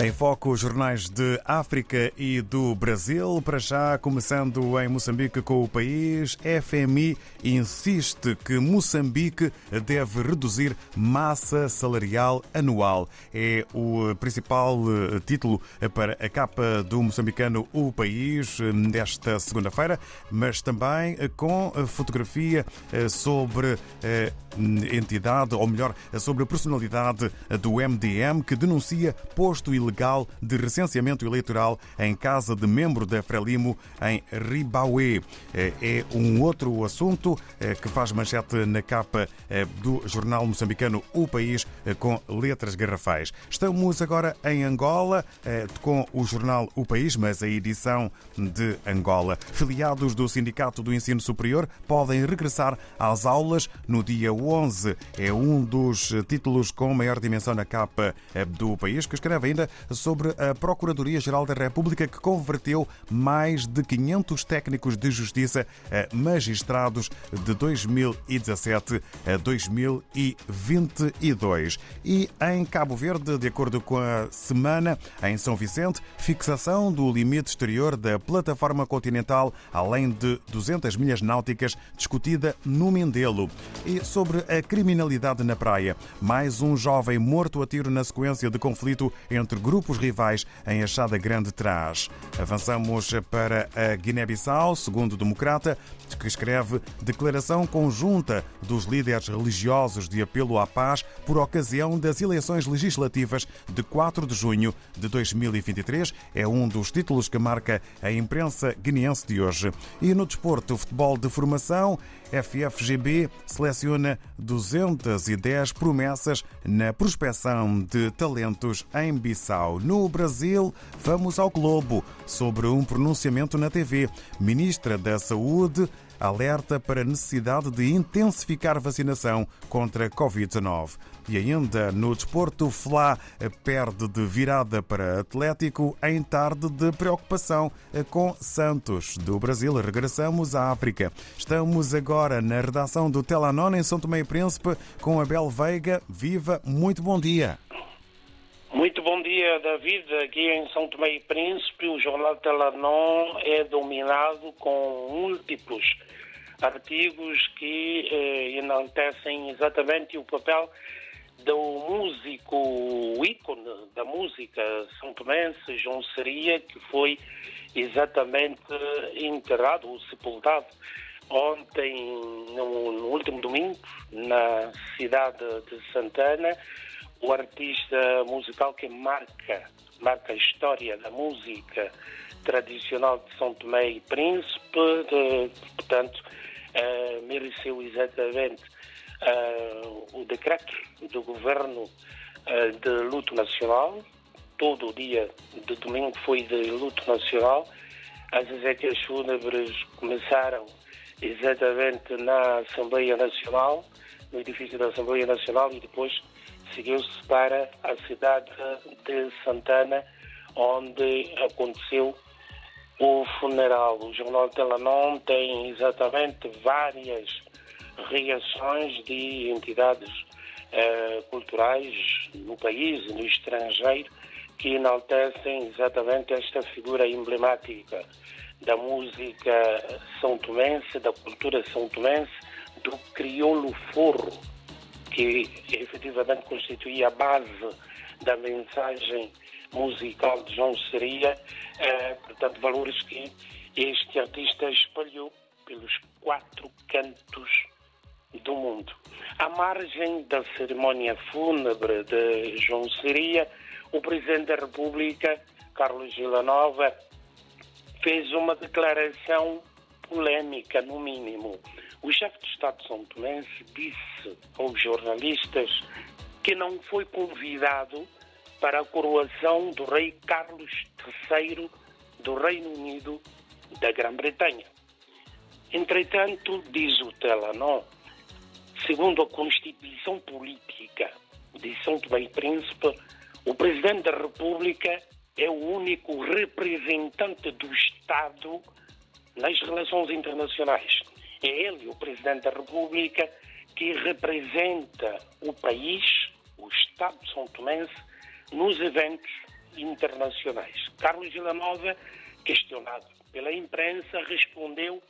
Em foco, os jornais de África e do Brasil. Para já, começando em Moçambique com o país, FMI insiste que Moçambique deve reduzir massa salarial anual. É o principal eh, título para a capa do moçambicano O País desta segunda-feira, mas também com fotografia eh, sobre entidade, ou melhor, sobre a personalidade do MDM que denuncia posto ilegal ilegal de recenseamento eleitoral em casa de membro da Frelimo em Ribaué. É, é um outro assunto é, que faz manchete na capa é, do jornal moçambicano O País com letras garrafais. Estamos agora em Angola com o jornal O País, mas a edição de Angola. Filiados do Sindicato do Ensino Superior podem regressar às aulas no dia 11. É um dos títulos com maior dimensão na capa do país, que escreve ainda sobre a Procuradoria-Geral da República que converteu mais de 500 técnicos de justiça a magistrados de 2017 a 2022. E em Cabo Verde, de acordo com a semana, em São Vicente, fixação do limite exterior da plataforma continental além de 200 milhas náuticas discutida no Mindelo. E sobre a criminalidade na praia, mais um jovem morto a tiro na sequência de conflito entre grupos rivais em Achada Grande Trás. Avançamos para a Guiné-Bissau, segundo o Democrata, que escreve declaração conjunta dos líderes religiosos de apelo à paz por ocasião das eleições legislativas de 4 de junho de 2023. É um dos títulos que marca a imprensa guineense de hoje. E no desporto, futebol de formação, FFGB seleciona 210 promessas na prospecção de talentos em Bissau. No Brasil, vamos ao Globo sobre um pronunciamento na TV. Ministra da Saúde alerta para a necessidade de intensificar vacinação contra a Covid-19. E ainda no desporto, Flá perde de virada para Atlético em tarde de preocupação com Santos. Do Brasil, regressamos à África. Estamos agora na redação do Telanon em São Tomé e Príncipe com Abel Veiga. Viva, muito bom dia. Muito bom dia, David. Aqui em São Tomé e Príncipe, o jornal Telanon é dominado com múltiplos artigos que eh, enaltecem exatamente o papel do músico, o ícone da música são tomense, João Seria, que foi exatamente enterrado ou sepultado ontem, no, no, último domingo, na cidade de Santana, o artista musical que marca, marca a história da música tradicional de São Tomé e Príncipe, de, portanto, uh, mereceu exatamente uh, o decreto do governo uh, de luto nacional. Todo o dia de domingo foi de luto nacional. As exéquias fúnebres começaram exatamente na Assembleia Nacional, no edifício da Assembleia Nacional, e depois seguiu-se para a cidade de Santana, onde aconteceu o funeral. O Jornal Telanon tem exatamente várias reações de entidades uh, culturais no país e no estrangeiro que enaltecem exatamente esta figura emblemática da música são tomense, da cultura são tomense, do crioulo forro, que efetivamente constituía a base da mensagem musical de João Seria, eh, portanto, valores que este artista espalhou pelos quatro cantos do mundo. À margem da cerimónia fúnebre de João Seria, o Presidente da República, Carlos Villanova, fez uma declaração polémica, no mínimo. O chefe de Estado São Tomé disse aos jornalistas que não foi convidado para a coroação do rei Carlos III do Reino Unido da Grã-Bretanha. Entretanto, diz o Telanó, segundo a Constituição Política de São Tomé e Príncipe, o Presidente da República é o único representante do Estado nas relações internacionais. É ele, o Presidente da República, que representa o país, o Estado São Tomense, nos eventos internacionais. Carlos Villanova, questionado pela imprensa, respondeu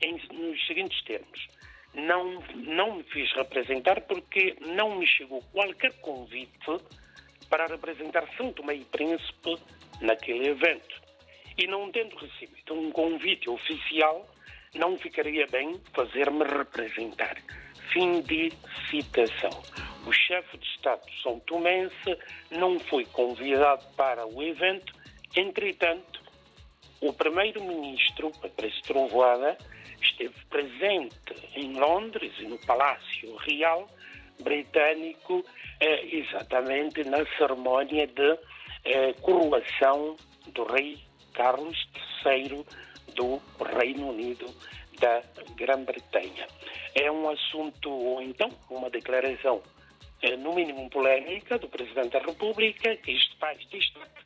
em, nos seguintes termos. Não, não me fiz representar porque não me chegou qualquer convite para representar São Tomé e Príncipe naquele evento. E não tendo recebido um convite oficial, não ficaria bem fazer-me representar. Fim de citação. O chefe de Estado São Tomense não foi convidado para o evento, entretanto, o primeiro-ministro, Patrício Trovoada, esteve presente em Londres e no Palácio Real britânico, eh, exatamente na cerimónia de eh, coroação do rei Carlos III do Reino Unido da Grã-Bretanha. É um assunto, ou então, uma declaração, eh, no mínimo polémica, do Presidente da República, que isto faz destaque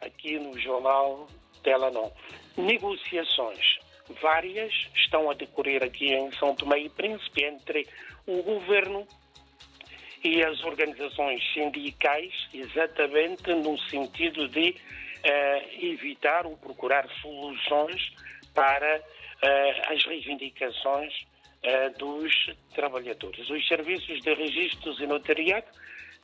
aqui no jornal Telanon. Negociações várias estão a decorrer aqui em São Tomé e Príncipe entre o governo e as organizações sindicais, exatamente no sentido de uh, evitar ou procurar soluções para uh, as reivindicações uh, dos trabalhadores. Os serviços de registros e notariado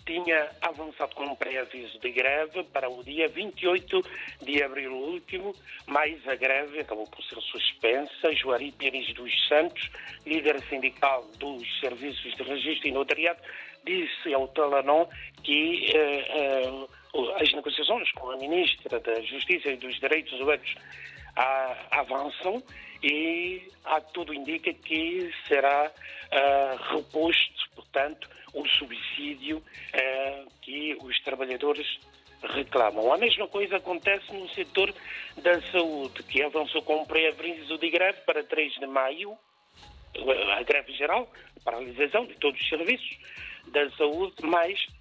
tinha avançado com um pré-aviso de greve para o dia 28 de abril último, mas a greve acabou por ser suspensa. Joari Pires dos Santos, líder sindical dos serviços de registro e notariado, disse ao Talanon que eh, eh, as negociações com a Ministra da Justiça e dos Direitos Humanos avançam e a tudo indica que será ah, reposto, portanto, o subsídio uh, que os trabalhadores reclamam. A mesma coisa acontece no setor da saúde, que avançou com um pré-aviso de greve para 3 de maio, a greve geral, paralisação de todos os serviços da saúde, mas uh, uh,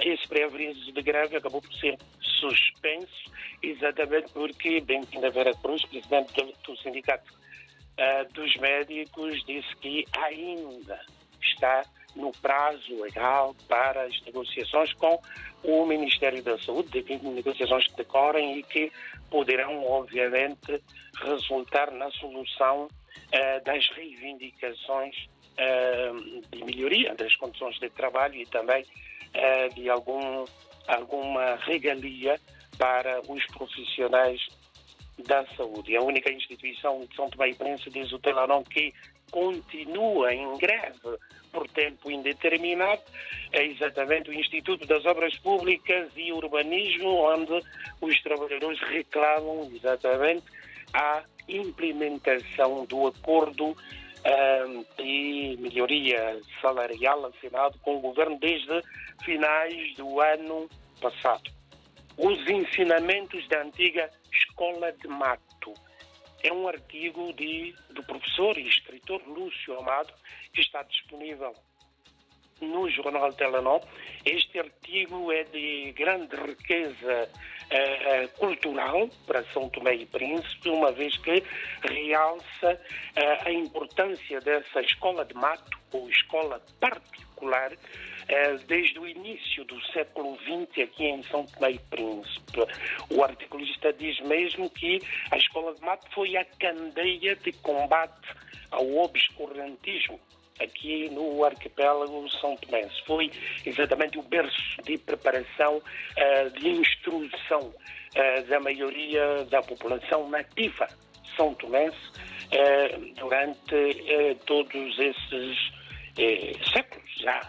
esse pré-aviso de greve acabou por ser suspenso, exatamente porque Bentinho Vera Cruz, presidente do Sindicato uh, dos Médicos, disse que ainda está no prazo legal para as negociações com o Ministério da Saúde, de negociações que decorrem e que poderão, obviamente, resultar na solução das reivindicações de melhoria das condições de trabalho e também uh, de algum, alguma regalia para os profissionais da saúde. A única instituição de São Tomé e Príncipe, diz o Telarão, que continua em greve por tempo indeterminado, é exatamente o Instituto das Obras Públicas e Urbanismo, onde os trabalhadores reclamam exatamente a implementação do acordo de melhoria salarial assinado com o governo desde finais do ano passado. Os ensinamentos da antiga Escola de Mato é um artigo de, do professor e escritor Lúcio Amado, que está disponível no jornal Telenor. Este artigo é de grande riqueza uh, cultural para São Tomé e Príncipe, uma vez que realça uh, a importância dessa escola de mato, ou escola particular, eh, desde o início do século XX aqui em São Tomé e Príncipe. O articulista diz mesmo que a Escola de Mato foi a candeia de combate ao obscurantismo aqui no arquipélago São Tomé. Foi exatamente o berço de preparação, uh, de instrução uh, da maioria da população nativa são tomense uh, durante todos esses séculos já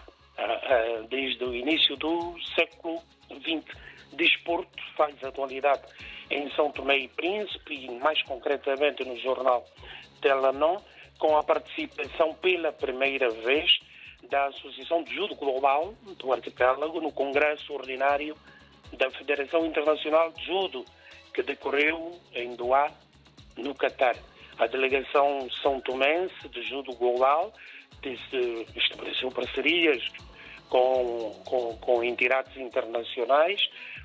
desde o início do século XX. Desporto faz atualidade em São Tomé e Príncipe e mais concretamente no jornal Telanon, com a participação pela primeira vez da Associação de Judo Global do Arquipélago no Congresso Ordinário da Federação Internacional de Judo, que decorreu em Doha, no Catar. A delegação São Tomense de Judo Global estabeleceu parcerias com, com, com entidades internacionais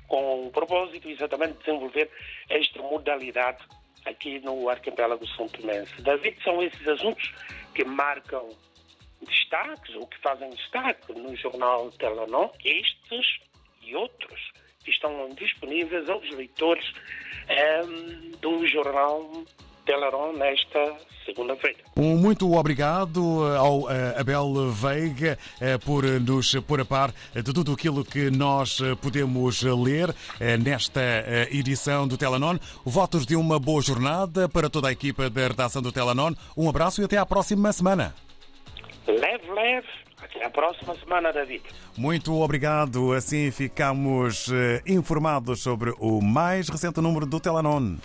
com o propósito exatamente de desenvolver esta modalidade aqui no arquipélago São Tomense. David, são esses assuntos que marcam destaques ou que fazem destaque no jornal Telanon, estes e outros que estão disponíveis aos leitores um, do jornal Teleron nesta segunda-feira. Um muito obrigado ao Abel Veiga por nos pôr a par de tudo aquilo que nós podemos ler nesta edição do Telanon. Votos de uma boa jornada para toda a equipa da redação do Telanon. Um abraço e até à próxima semana. Leve, leve. Até à próxima semana, David. Muito obrigado. Assim ficamos informados sobre o mais recente número do Telanon.